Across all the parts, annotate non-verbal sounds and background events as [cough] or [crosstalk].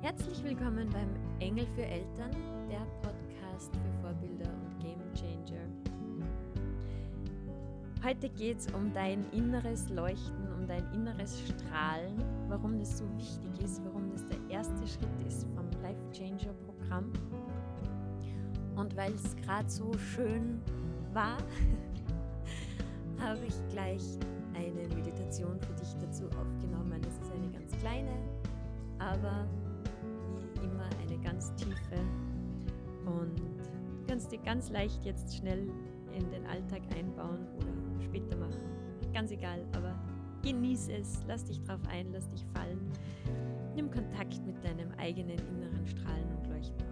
Herzlich willkommen beim Engel für Eltern, der Podcast für Vorbilder und Game Changer. Heute geht es um dein inneres Leuchten, um dein inneres Strahlen, warum das so wichtig ist, warum das der erste Schritt ist vom Life Changer Programm. Und weil es gerade so schön war, [laughs] habe ich gleich eine Meditation für dich dazu aufgenommen. Das ist eine ganz kleine, aber ganz tiefe und kannst dir ganz leicht jetzt schnell in den Alltag einbauen oder später machen. Ganz egal, aber genieß es, lass dich drauf ein, lass dich fallen. Nimm Kontakt mit deinem eigenen inneren Strahlen und Leuchten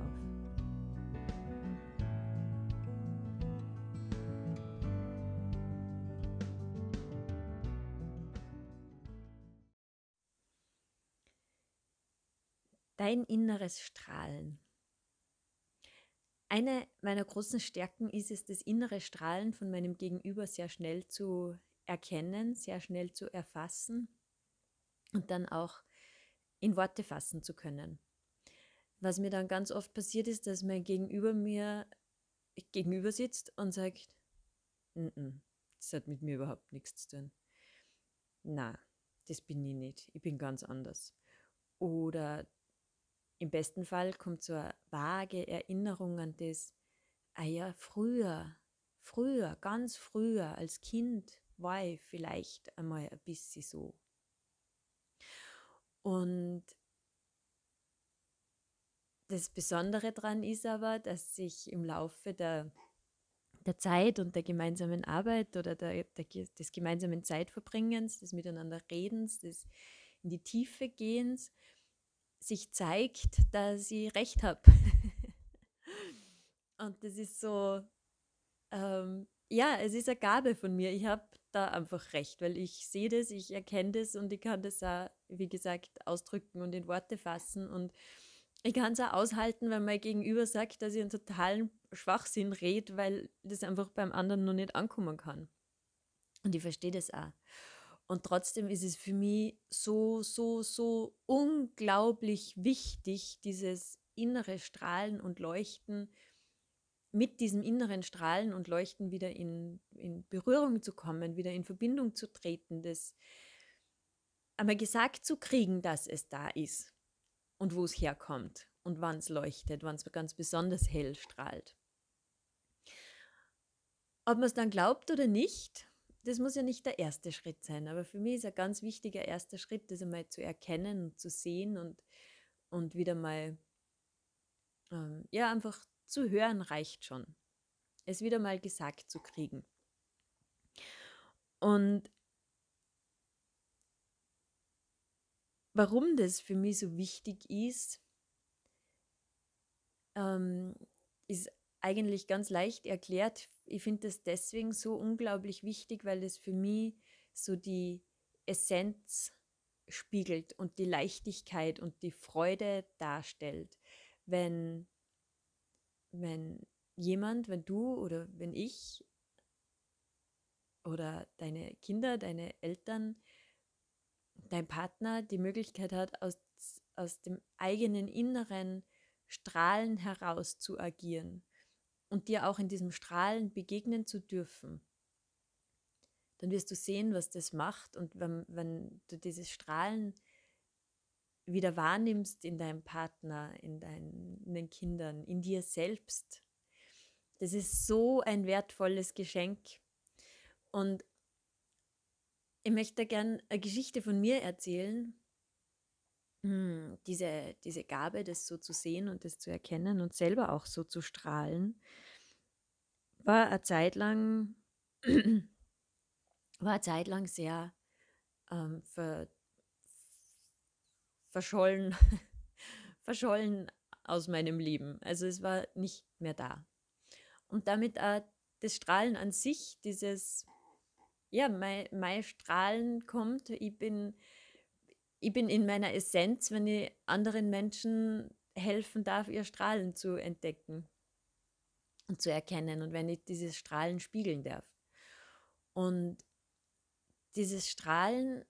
Dein inneres Strahlen. Eine meiner großen Stärken ist es, das innere Strahlen von meinem Gegenüber sehr schnell zu erkennen, sehr schnell zu erfassen und dann auch in Worte fassen zu können. Was mir dann ganz oft passiert ist, dass mein Gegenüber mir gegenüber sitzt und sagt, N -n, das hat mit mir überhaupt nichts zu tun. Na, das bin ich nicht. Ich bin ganz anders. Oder im besten Fall kommt so eine vage Erinnerung an das, ah ja, früher, früher, ganz früher als Kind war ich vielleicht einmal ein bisschen so. Und das Besondere daran ist aber, dass sich im Laufe der, der Zeit und der gemeinsamen Arbeit oder der, der, des gemeinsamen Zeitverbringens, des Miteinanderredens, des in die Tiefe gehens, sich zeigt, dass ich recht habe. [laughs] und das ist so, ähm, ja, es ist eine Gabe von mir. Ich habe da einfach recht, weil ich sehe das, ich erkenne das und ich kann das auch, wie gesagt, ausdrücken und in Worte fassen. Und ich kann es auch aushalten, wenn mein Gegenüber sagt, dass ich einen totalen Schwachsinn rede, weil das einfach beim anderen noch nicht ankommen kann. Und ich verstehe das auch. Und trotzdem ist es für mich so, so, so unglaublich wichtig, dieses innere Strahlen und Leuchten, mit diesem inneren Strahlen und Leuchten wieder in, in Berührung zu kommen, wieder in Verbindung zu treten, das einmal gesagt zu kriegen, dass es da ist und wo es herkommt und wann es leuchtet, wann es ganz besonders hell strahlt. Ob man es dann glaubt oder nicht, das muss ja nicht der erste Schritt sein, aber für mich ist ein ganz wichtiger erster Schritt, das einmal zu erkennen und zu sehen und, und wieder mal, ähm, ja, einfach zu hören reicht schon. Es wieder mal gesagt zu kriegen. Und warum das für mich so wichtig ist, ähm, ist eigentlich ganz leicht erklärt. Ich finde das deswegen so unglaublich wichtig, weil es für mich so die Essenz spiegelt und die Leichtigkeit und die Freude darstellt. Wenn, wenn jemand, wenn du oder wenn ich oder deine Kinder, deine Eltern, dein Partner die Möglichkeit hat, aus, aus dem eigenen inneren Strahlen heraus zu agieren und dir auch in diesem Strahlen begegnen zu dürfen, dann wirst du sehen, was das macht. Und wenn, wenn du dieses Strahlen wieder wahrnimmst in deinem Partner, in deinen, Kindern, in dir selbst, das ist so ein wertvolles Geschenk. Und ich möchte gerne eine Geschichte von mir erzählen, hm, diese, diese Gabe, das so zu sehen und das zu erkennen und selber auch so zu strahlen, war eine Zeit lang, [clears throat] war eine Zeit lang sehr ähm, ver, verschollen, [laughs] verschollen aus meinem Leben. Also es war nicht mehr da. Und damit auch das Strahlen an sich, dieses, ja, mein, mein Strahlen kommt, ich bin ich bin in meiner Essenz, wenn ich anderen Menschen helfen darf, ihr Strahlen zu entdecken und zu erkennen und wenn ich dieses Strahlen spiegeln darf. Und dieses Strahlen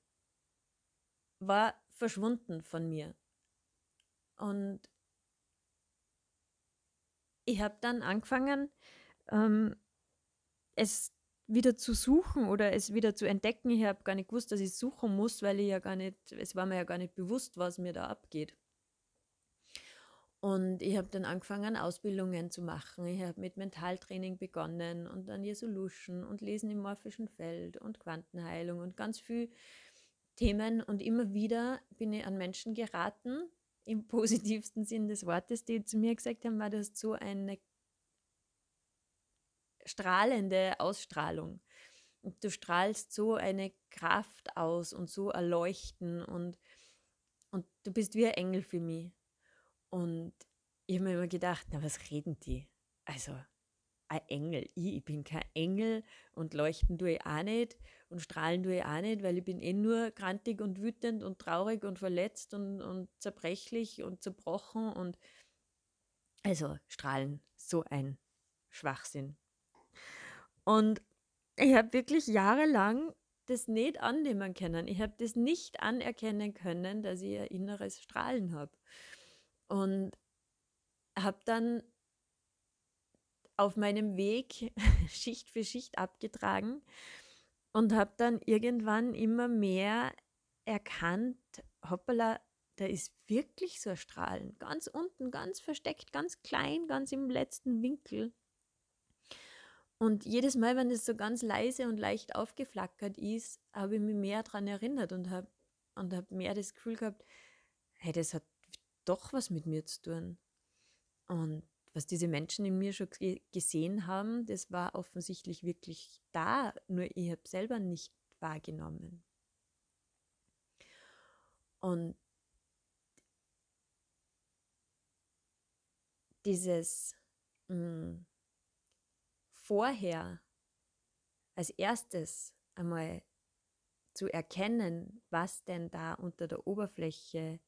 war verschwunden von mir. Und ich habe dann angefangen, ähm, es wieder zu suchen oder es wieder zu entdecken. Ich habe gar nicht gewusst, dass ich suchen muss, weil ich ja gar nicht, es war mir ja gar nicht bewusst, was mir da abgeht. Und ich habe dann angefangen, Ausbildungen zu machen. Ich habe mit Mentaltraining begonnen und dann Resolution und Lesen im morphischen Feld und Quantenheilung und ganz viel Themen. Und immer wieder bin ich an Menschen geraten, im [laughs] positivsten Sinn des Wortes, die zu mir gesagt haben, war das so eine strahlende Ausstrahlung. Und du strahlst so eine Kraft aus und so erleuchten und, und du bist wie ein Engel für mich. Und ich habe mir immer gedacht, na, was reden die? Also, ein Engel. Ich, ich bin kein Engel und leuchten tue ich auch nicht und strahlen tue ich auch nicht, weil ich bin eh nur grantig und wütend und traurig und verletzt und, und zerbrechlich und zerbrochen und also strahlen, so ein Schwachsinn. Und ich habe wirklich jahrelang das nicht annehmen können. Ich habe das nicht anerkennen können, dass ich ein inneres Strahlen habe. Und habe dann auf meinem Weg [laughs] Schicht für Schicht abgetragen und habe dann irgendwann immer mehr erkannt, hoppala, da ist wirklich so ein Strahlen, ganz unten, ganz versteckt, ganz klein, ganz im letzten Winkel. Und jedes Mal, wenn es so ganz leise und leicht aufgeflackert ist, habe ich mich mehr daran erinnert und habe und hab mehr das Gefühl gehabt, hey, das hat doch was mit mir zu tun. Und was diese Menschen in mir schon gesehen haben, das war offensichtlich wirklich da, nur ich habe selber nicht wahrgenommen. Und dieses mh, hm, vorher als erstes einmal zu erkennen, was denn da unter der Oberfläche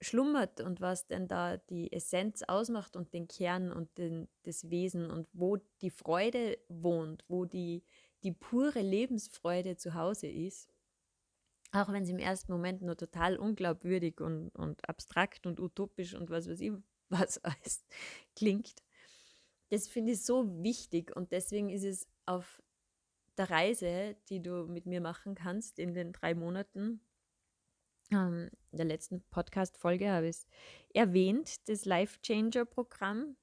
schlummert und was denn da die Essenz ausmacht und den Kern und den, das Wesen und wo die Freude wohnt, wo die, die pure Lebensfreude zu Hause ist, auch wenn es im ersten Moment nur total unglaubwürdig und, und abstrakt und utopisch und was weiß ich, was alles [laughs] klingt, das finde ich so wichtig und deswegen ist es auf der Reise, die du mit mir machen kannst in den drei Monaten, ähm, in der letzten Podcast-Folge habe ich es erwähnt, das Life Changer-Programm,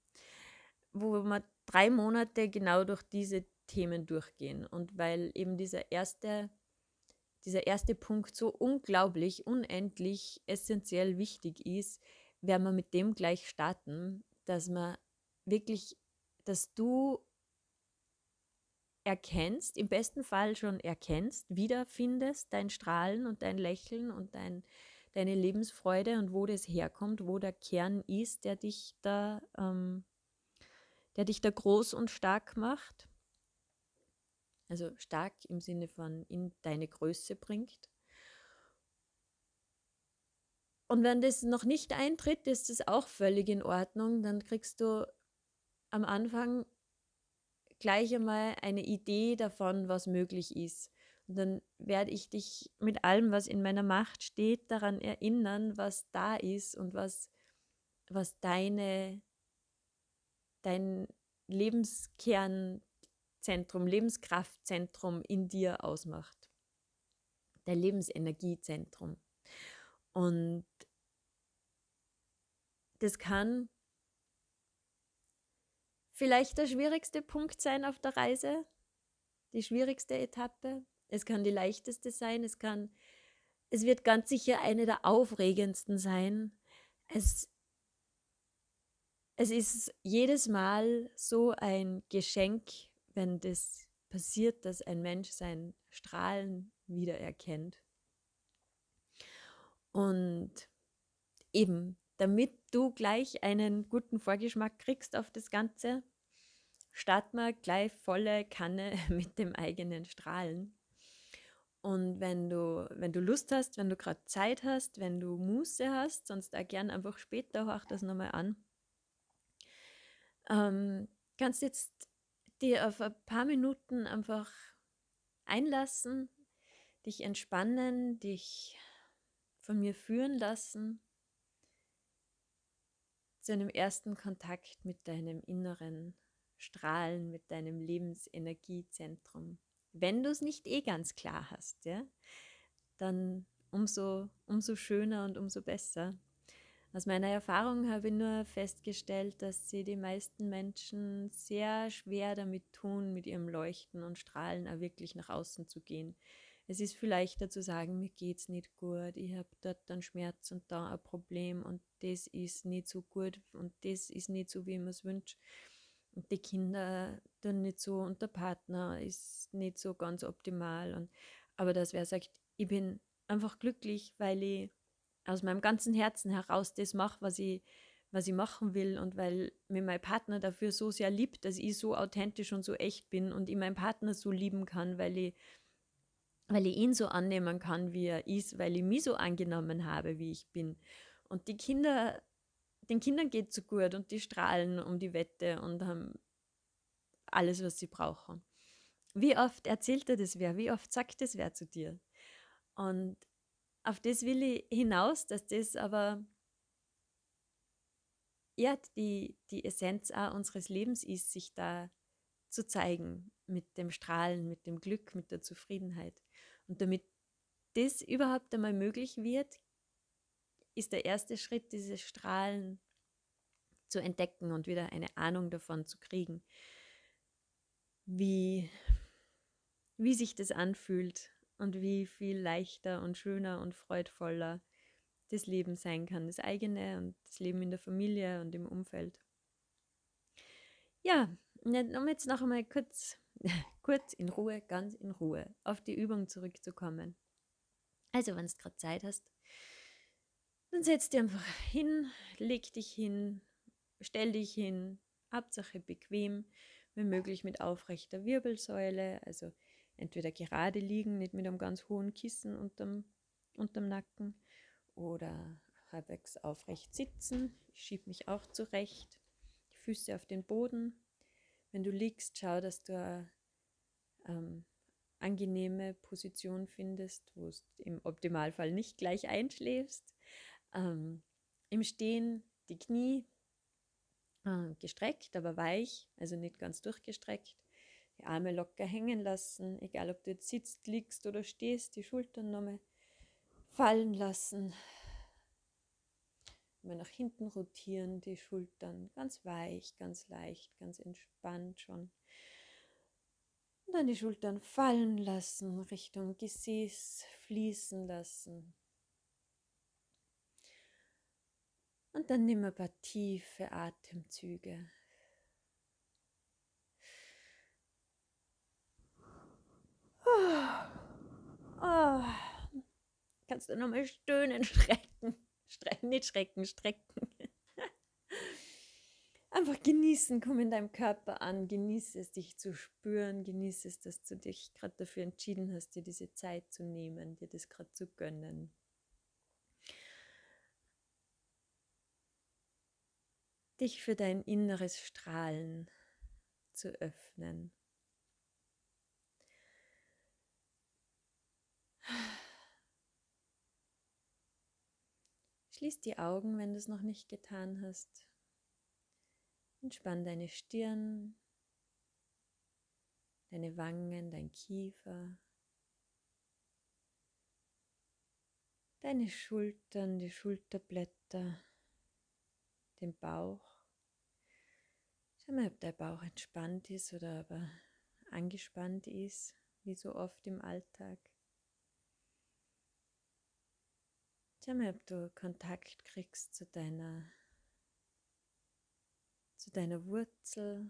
wo wir drei Monate genau durch diese Themen durchgehen. Und weil eben dieser erste, dieser erste Punkt so unglaublich, unendlich essentiell wichtig ist, werden wir mit dem gleich starten, dass man wirklich dass du erkennst, im besten Fall schon erkennst, wiederfindest dein Strahlen und dein Lächeln und dein, deine Lebensfreude und wo das herkommt, wo der Kern ist, der dich da, ähm, der dich da groß und stark macht. Also stark im Sinne von in deine Größe bringt. Und wenn das noch nicht eintritt, ist das auch völlig in Ordnung. Dann kriegst du am Anfang gleich einmal eine Idee davon, was möglich ist. Und dann werde ich dich mit allem, was in meiner Macht steht, daran erinnern, was da ist und was, was deine, dein Lebenskernzentrum, Lebenskraftzentrum in dir ausmacht. Dein Lebensenergiezentrum. Und das kann vielleicht der schwierigste Punkt sein auf der Reise, die schwierigste Etappe. Es kann die leichteste sein, es kann, es wird ganz sicher eine der aufregendsten sein. Es, es ist jedes Mal so ein Geschenk, wenn das passiert, dass ein Mensch sein Strahlen wiedererkennt. Und eben damit du gleich einen guten Vorgeschmack kriegst auf das Ganze, starten wir gleich volle Kanne [laughs] mit dem eigenen Strahlen. Und wenn du, wenn du Lust hast, wenn du gerade Zeit hast, wenn du Muße hast, sonst auch gern einfach später, hör das nochmal an, ähm, kannst jetzt dir auf ein paar Minuten einfach einlassen, dich entspannen, dich von mir führen lassen zu einem ersten Kontakt mit deinem inneren Strahlen, mit deinem Lebensenergiezentrum. Wenn du es nicht eh ganz klar hast, ja, dann umso, umso schöner und umso besser. Aus meiner Erfahrung habe ich nur festgestellt, dass sie die meisten Menschen sehr schwer damit tun, mit ihrem Leuchten und Strahlen auch wirklich nach außen zu gehen. Es ist viel leichter zu sagen, mir geht es nicht gut, ich habe dort einen Schmerz und da ein Problem und das ist nicht so gut und das ist nicht so, wie man es wünscht. Und die Kinder dann nicht so und der Partner ist nicht so ganz optimal. Und, aber dass wer sagt, ich bin einfach glücklich, weil ich aus meinem ganzen Herzen heraus das mache, was ich, was ich machen will und weil mir mein Partner dafür so sehr liebt, dass ich so authentisch und so echt bin und ich meinen Partner so lieben kann, weil ich, weil ich ihn so annehmen kann, wie er ist, weil ich mich so angenommen habe, wie ich bin. Und die Kinder, den Kindern geht so gut und die strahlen um die Wette und haben alles, was sie brauchen. Wie oft erzählt er das wer? Wie oft sagt das wer zu dir? Und auf das will ich hinaus, dass das aber ja, die, die Essenz auch unseres Lebens ist, sich da zu zeigen mit dem Strahlen, mit dem Glück, mit der Zufriedenheit. Und damit das überhaupt einmal möglich wird, ist der erste Schritt, dieses Strahlen zu entdecken und wieder eine Ahnung davon zu kriegen, wie, wie sich das anfühlt, und wie viel leichter und schöner und freudvoller das Leben sein kann, das eigene und das Leben in der Familie und im Umfeld. Ja, um jetzt noch einmal kurz, [laughs] kurz in Ruhe, ganz in Ruhe auf die Übung zurückzukommen. Also, wenn du gerade Zeit hast, dann setz dich einfach hin, leg dich hin, stell dich hin, Hauptsache bequem, wenn möglich mit aufrechter Wirbelsäule, also entweder gerade liegen, nicht mit einem ganz hohen Kissen unterm, unterm Nacken oder halbwegs aufrecht sitzen. Ich schiebe mich auch zurecht, die Füße auf den Boden. Wenn du liegst, schau, dass du eine ähm, angenehme Position findest, wo du im Optimalfall nicht gleich einschläfst. Ähm, Im Stehen die Knie äh, gestreckt, aber weich, also nicht ganz durchgestreckt die Arme locker hängen lassen, egal ob du jetzt sitzt, liegst oder stehst, die Schultern nochmal fallen lassen. Immer nach hinten rotieren, die Schultern ganz weich, ganz leicht, ganz entspannt schon. Und dann die Schultern fallen lassen, Richtung Gesäß fließen lassen. Und dann nimm ein paar tiefe Atemzüge. Oh. Kannst du nochmal stöhnen, strecken. Strecken, nicht schrecken, strecken. Einfach genießen, komm in deinem Körper an, genieße es, dich zu spüren, genieße es, dass du dich gerade dafür entschieden hast, dir diese Zeit zu nehmen, dir das gerade zu gönnen. Dich für dein inneres Strahlen zu öffnen. Schließ die Augen, wenn du es noch nicht getan hast. Entspann deine Stirn, deine Wangen, dein Kiefer, deine Schultern, die Schulterblätter, den Bauch. Schau mal, ob der Bauch entspannt ist oder aber angespannt ist, wie so oft im Alltag. Schau mal, ob du Kontakt kriegst zu deiner, zu deiner Wurzel.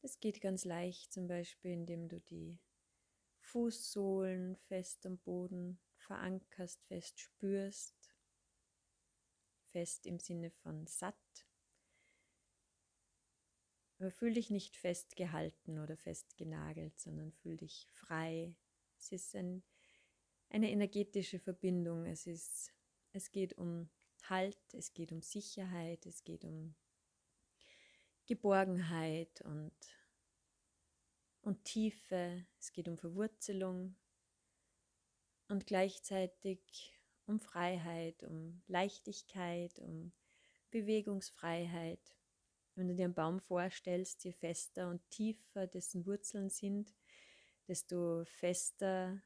Das geht ganz leicht, zum Beispiel, indem du die Fußsohlen fest am Boden verankerst, fest spürst. Fest im Sinne von satt. Aber fühl dich nicht festgehalten oder festgenagelt, sondern fühl dich frei. Es ist ein eine energetische Verbindung. Es, ist, es geht um Halt, es geht um Sicherheit, es geht um Geborgenheit und, und Tiefe, es geht um Verwurzelung und gleichzeitig um Freiheit, um Leichtigkeit, um Bewegungsfreiheit. Wenn du dir einen Baum vorstellst, je fester und tiefer dessen Wurzeln sind, desto fester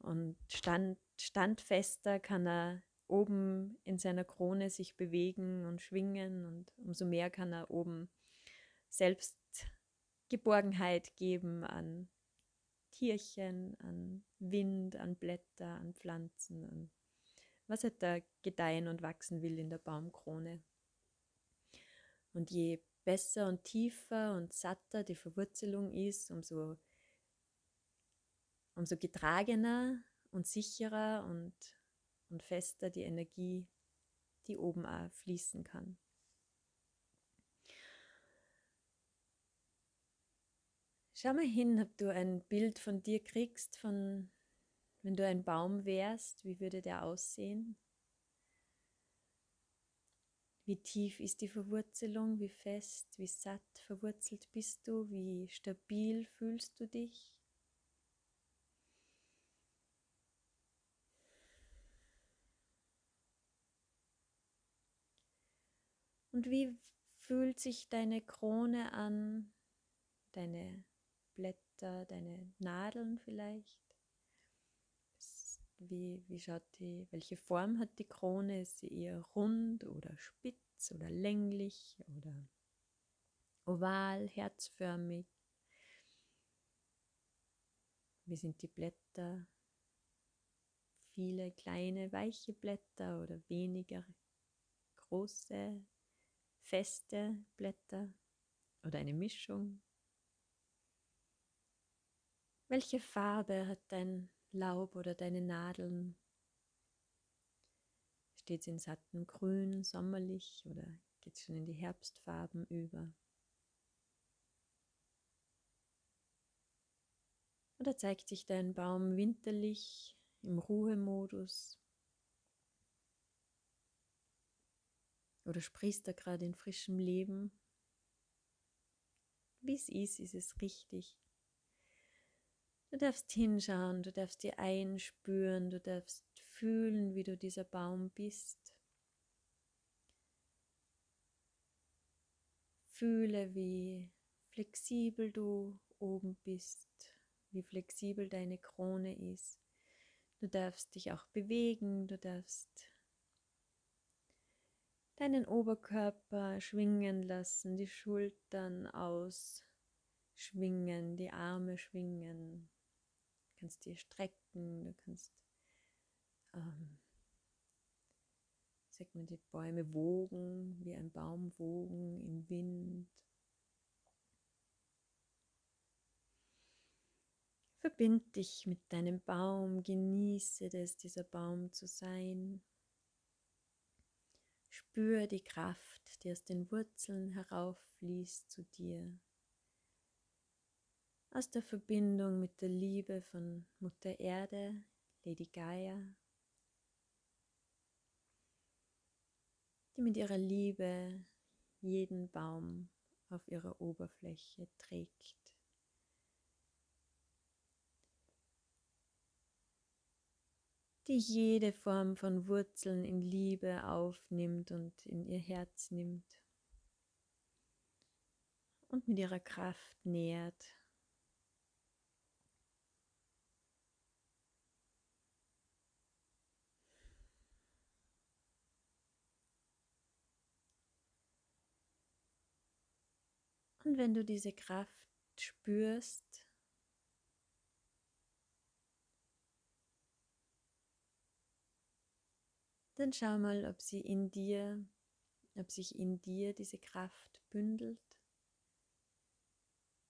und stand, standfester kann er oben in seiner Krone sich bewegen und schwingen und umso mehr kann er oben selbst Geborgenheit geben an Tierchen, an Wind, an Blätter, an Pflanzen, an was er da gedeihen und wachsen will in der Baumkrone. Und je besser und tiefer und satter die Verwurzelung ist, umso, umso getragener und sicherer und, und fester die Energie, die oben auch fließen kann. Schau mal hin, ob du ein Bild von dir kriegst, von wenn du ein Baum wärst, wie würde der aussehen? Wie tief ist die Verwurzelung? Wie fest, wie satt verwurzelt bist du? Wie stabil fühlst du dich? Und wie fühlt sich deine Krone an, deine Blätter, deine Nadeln vielleicht? Wie, wie schaut die, welche Form hat die Krone? Ist sie eher rund oder spitz oder länglich oder oval, herzförmig? Wie sind die Blätter? Viele kleine, weiche Blätter oder weniger große, feste Blätter oder eine Mischung? Welche Farbe hat dein Laub oder deine Nadeln? Steht es in sattem Grün, sommerlich oder geht es schon in die Herbstfarben über? Oder zeigt sich dein Baum winterlich im Ruhemodus? Oder sprießt er gerade in frischem Leben? Wie es ist, ist es richtig. Du darfst hinschauen, du darfst dir einspüren, du darfst fühlen, wie du dieser Baum bist. Fühle, wie flexibel du oben bist, wie flexibel deine Krone ist. Du darfst dich auch bewegen, du darfst deinen Oberkörper schwingen lassen, die Schultern ausschwingen, die Arme schwingen kannst dir strecken, du kannst, ähm, sagt man, die Bäume wogen, wie ein Baum wogen im Wind. Verbind dich mit deinem Baum, genieße es, dieser Baum zu sein. Spür die Kraft, die aus den Wurzeln herauffließt zu dir aus der Verbindung mit der Liebe von Mutter Erde, Lady Gaia, die mit ihrer Liebe jeden Baum auf ihrer Oberfläche trägt. Die jede Form von Wurzeln in Liebe aufnimmt und in ihr Herz nimmt und mit ihrer Kraft nährt. Und wenn du diese Kraft spürst, dann schau mal, ob sie in dir, ob sich in dir diese Kraft bündelt.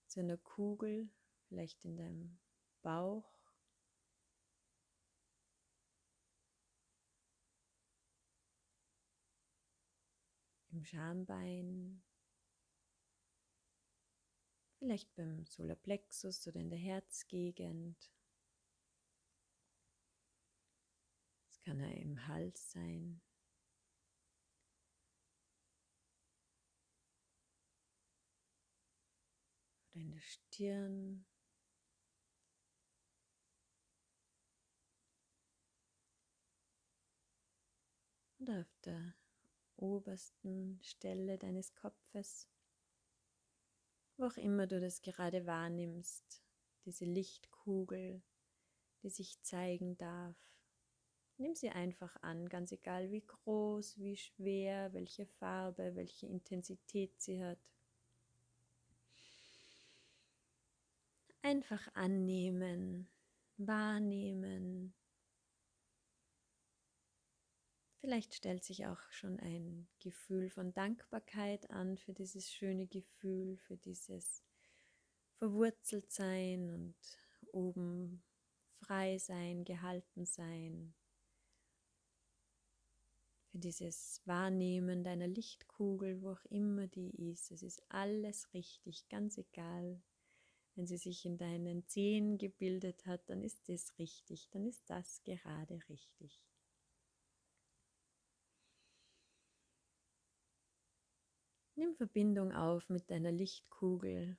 Zu einer Kugel, vielleicht in deinem Bauch. Im Schambein, vielleicht beim Solarplexus oder in der Herzgegend. Es kann er im Hals sein. Oder in der Stirn. und auf der obersten Stelle deines Kopfes, wo auch immer du das gerade wahrnimmst, diese Lichtkugel, die sich zeigen darf. Nimm sie einfach an, ganz egal wie groß, wie schwer, welche Farbe, welche Intensität sie hat. Einfach annehmen, wahrnehmen. Vielleicht stellt sich auch schon ein Gefühl von Dankbarkeit an für dieses schöne Gefühl, für dieses Verwurzeltsein und oben frei sein, gehalten sein, für dieses Wahrnehmen deiner Lichtkugel, wo auch immer die ist. Es ist alles richtig, ganz egal, wenn sie sich in deinen Zehen gebildet hat, dann ist das richtig, dann ist das gerade richtig. Nimm Verbindung auf mit deiner Lichtkugel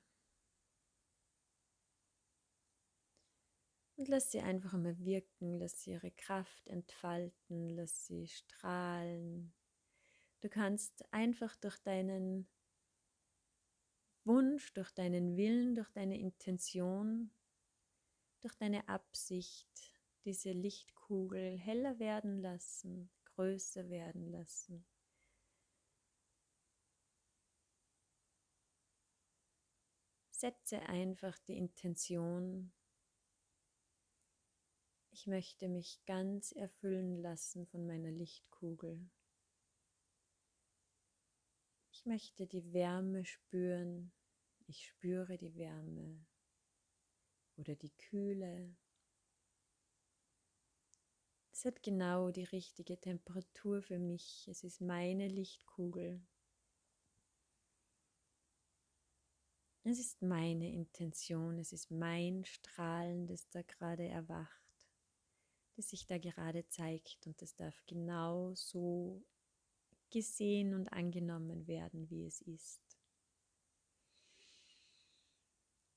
und lass sie einfach mal wirken, lass sie ihre Kraft entfalten, lass sie strahlen. Du kannst einfach durch deinen Wunsch, durch deinen Willen, durch deine Intention, durch deine Absicht diese Lichtkugel heller werden lassen, größer werden lassen. Setze einfach die Intention, ich möchte mich ganz erfüllen lassen von meiner Lichtkugel. Ich möchte die Wärme spüren. Ich spüre die Wärme oder die Kühle. Es hat genau die richtige Temperatur für mich. Es ist meine Lichtkugel. Es ist meine Intention, es ist mein Strahlen, das da gerade erwacht, das sich da gerade zeigt und das darf genau so gesehen und angenommen werden, wie es ist.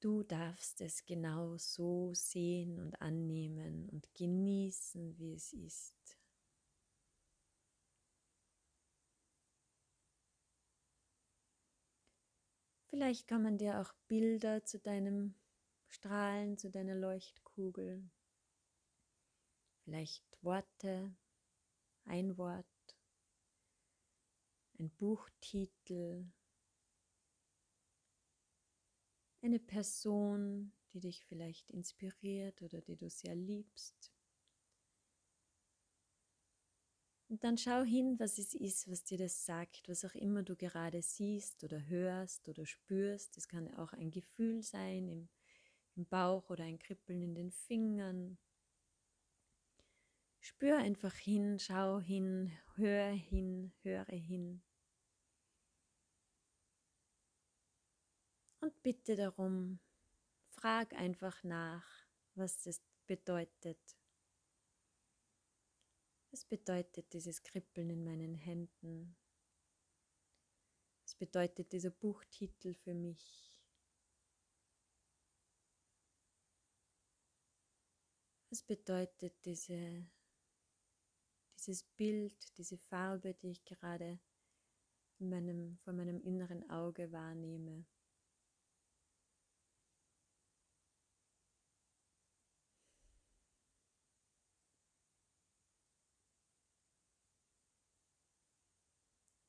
Du darfst es genau so sehen und annehmen und genießen, wie es ist. Vielleicht kommen dir auch Bilder zu deinem Strahlen, zu deiner Leuchtkugel. Vielleicht Worte, ein Wort, ein Buchtitel, eine Person, die dich vielleicht inspiriert oder die du sehr liebst. Und dann schau hin, was es ist, was dir das sagt, was auch immer du gerade siehst oder hörst oder spürst. Es kann auch ein Gefühl sein im, im Bauch oder ein Kribbeln in den Fingern. Spür einfach hin, schau hin, hör hin, höre hin. Und bitte darum, frag einfach nach, was es bedeutet. Was bedeutet dieses Kribbeln in meinen Händen? Was bedeutet dieser Buchtitel für mich? Was bedeutet diese, dieses Bild, diese Farbe, die ich gerade in meinem, vor meinem inneren Auge wahrnehme?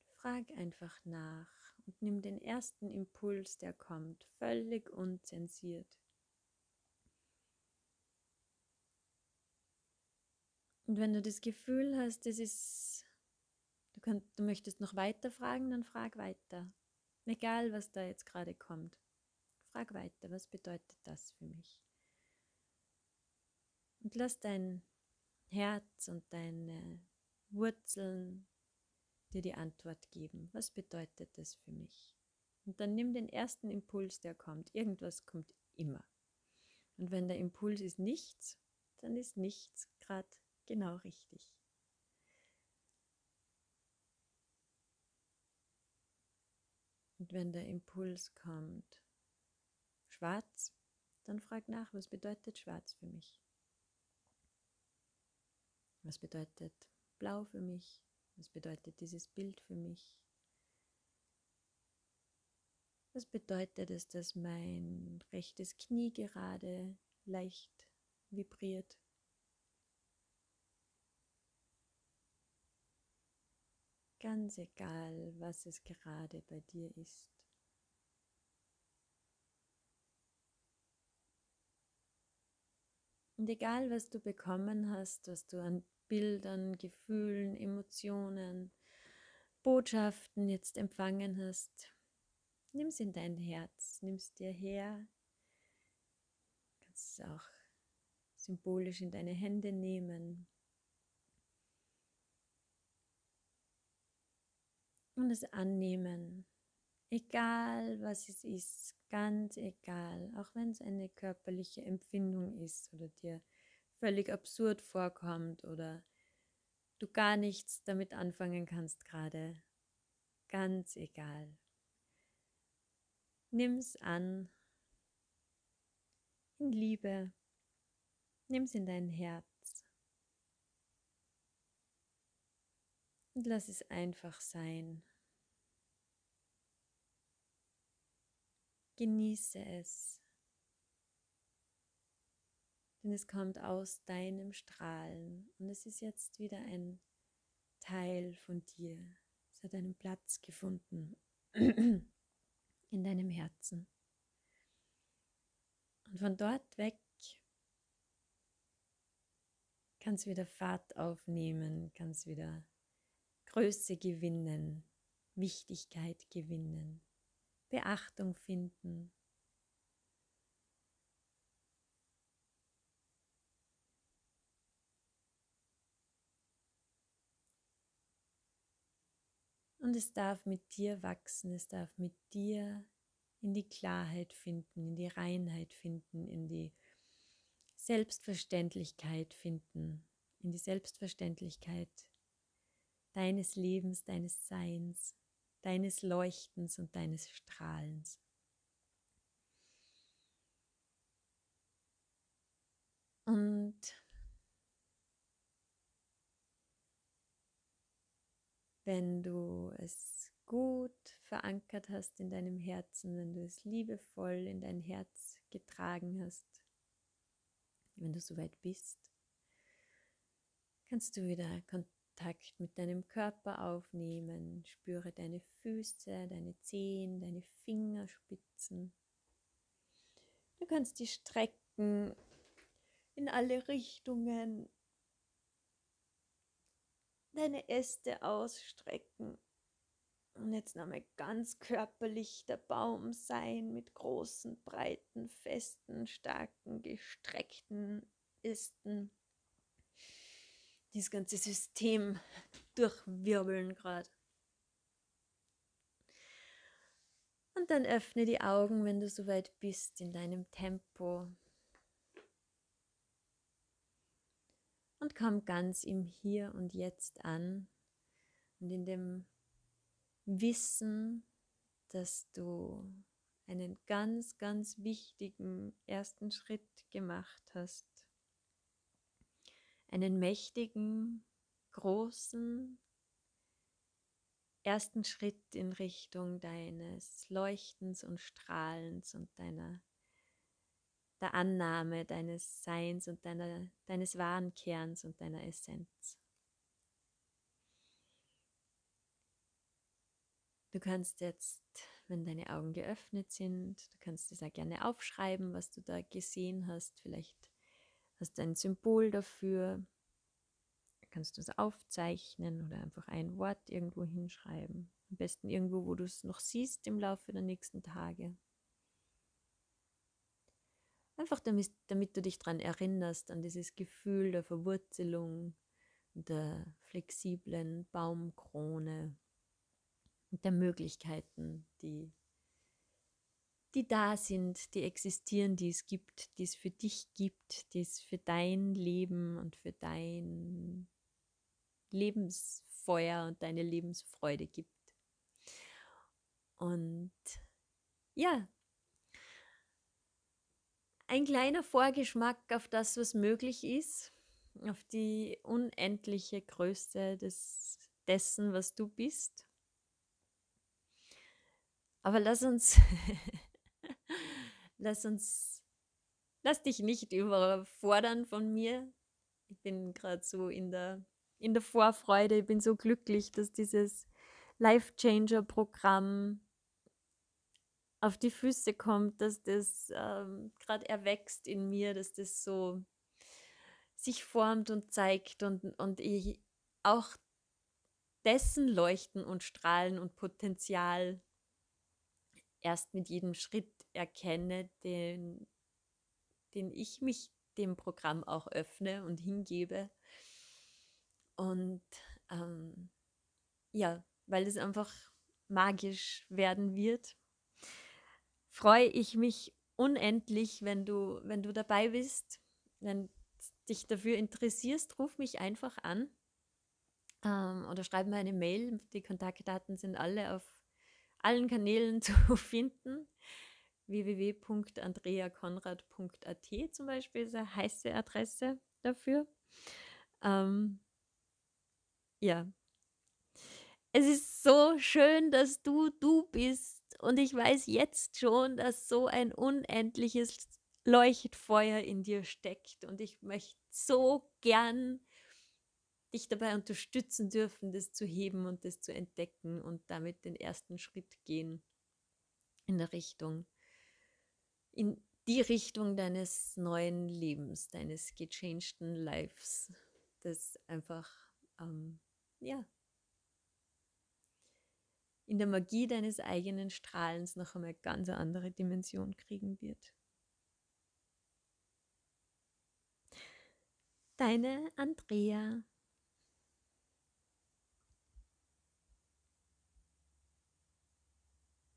Frag einfach nach und nimm den ersten Impuls, der kommt, völlig unzensiert. Und wenn du das Gefühl hast, das ist, du, könnt, du möchtest noch weiter fragen, dann frag weiter. Egal, was da jetzt gerade kommt. Frag weiter, was bedeutet das für mich? Und lass dein Herz und deine Wurzeln dir die Antwort geben. Was bedeutet das für mich? Und dann nimm den ersten Impuls, der kommt. Irgendwas kommt immer. Und wenn der Impuls ist nichts, dann ist nichts gerade genau richtig. Und wenn der Impuls kommt, schwarz, dann frag nach, was bedeutet schwarz für mich? Was bedeutet blau für mich? Was bedeutet dieses Bild für mich? Was bedeutet es, dass mein rechtes Knie gerade leicht vibriert? Ganz egal, was es gerade bei dir ist. Und egal, was du bekommen hast, was du an Bildern, Gefühlen, Emotionen, Botschaften jetzt empfangen hast, nimm es in dein Herz, nimm es dir her. Du kannst es auch symbolisch in deine Hände nehmen. Und es annehmen. Egal was es ist, ganz egal, auch wenn es eine körperliche Empfindung ist oder dir völlig absurd vorkommt oder du gar nichts damit anfangen kannst gerade. Ganz egal. Nimm's an in Liebe. Nimm's in dein Herz. Und lass es einfach sein. Genieße es denn es kommt aus deinem Strahlen und es ist jetzt wieder ein Teil von dir. Es hat einen Platz gefunden [clears throat] in deinem Herzen. Und von dort weg kannst wieder Fahrt aufnehmen, kannst wieder Größe gewinnen, Wichtigkeit gewinnen, Beachtung finden. Und es darf mit dir wachsen, es darf mit dir in die Klarheit finden, in die Reinheit finden, in die Selbstverständlichkeit finden, in die Selbstverständlichkeit deines Lebens, deines Seins, deines Leuchtens und deines Strahlens. Und wenn du es gut verankert hast in deinem Herzen, wenn du es liebevoll in dein Herz getragen hast, wenn du soweit bist, kannst du wieder Kontakt mit deinem Körper aufnehmen. Spüre deine Füße, deine Zehen, deine Fingerspitzen. Du kannst die strecken in alle Richtungen deine Äste ausstrecken und jetzt nochmal ganz körperlich der Baum sein mit großen, breiten, festen, starken, gestreckten Ästen. Dieses ganze System durchwirbeln gerade. Und dann öffne die Augen, wenn du soweit bist, in deinem Tempo. und komm ganz im Hier und Jetzt an und in dem Wissen, dass du einen ganz, ganz wichtigen ersten Schritt gemacht hast. Einen mächtigen, großen ersten Schritt in Richtung deines Leuchtens und Strahlens und deiner der Annahme deines Seins und deiner, deines wahren Kerns und deiner Essenz. Du kannst jetzt, wenn deine Augen geöffnet sind, du kannst es auch gerne aufschreiben, was du da gesehen hast. Vielleicht hast ein Symbol dafür. Kannst du es aufzeichnen oder einfach ein Wort irgendwo hinschreiben. Am besten irgendwo, wo du es noch siehst im Laufe der nächsten Tage. Einfach damit, damit du dich daran erinnerst, an dieses Gefühl der Verwurzelung, der flexiblen Baumkrone und der Möglichkeiten, die, die da sind, die existieren, die es gibt, die es für dich gibt, die es für dein Leben und für dein Lebensfeuer und deine Lebensfreude gibt. Und ja, ein kleiner Vorgeschmack auf das, was möglich ist, auf die unendliche Größe des dessen, was du bist. Aber lass uns, [laughs] lass uns, lass dich nicht überfordern von mir. Ich bin gerade so in der, in der Vorfreude. Ich bin so glücklich, dass dieses Life Changer Programm auf die Füße kommt, dass das ähm, gerade erwächst in mir, dass das so sich formt und zeigt und, und ich auch dessen Leuchten und Strahlen und Potenzial erst mit jedem Schritt erkenne, den, den ich mich dem Programm auch öffne und hingebe. Und ähm, ja, weil es einfach magisch werden wird freue ich mich unendlich, wenn du, wenn du dabei bist, wenn dich dafür interessierst, ruf mich einfach an ähm, oder schreib mir eine Mail. Die Kontaktdaten sind alle auf allen Kanälen [laughs] zu finden. www.andreakonrad.at zum Beispiel ist eine heiße Adresse dafür. Ähm, ja. Es ist so schön, dass du du bist und ich weiß jetzt schon, dass so ein unendliches Leuchtfeuer in dir steckt. Und ich möchte so gern dich dabei unterstützen dürfen, das zu heben und das zu entdecken und damit den ersten Schritt gehen in der Richtung, in die Richtung deines neuen Lebens, deines gechangten Lives, das einfach, ähm, ja, in der Magie deines eigenen Strahlens noch einmal ganz eine andere Dimension kriegen wird. Deine Andrea.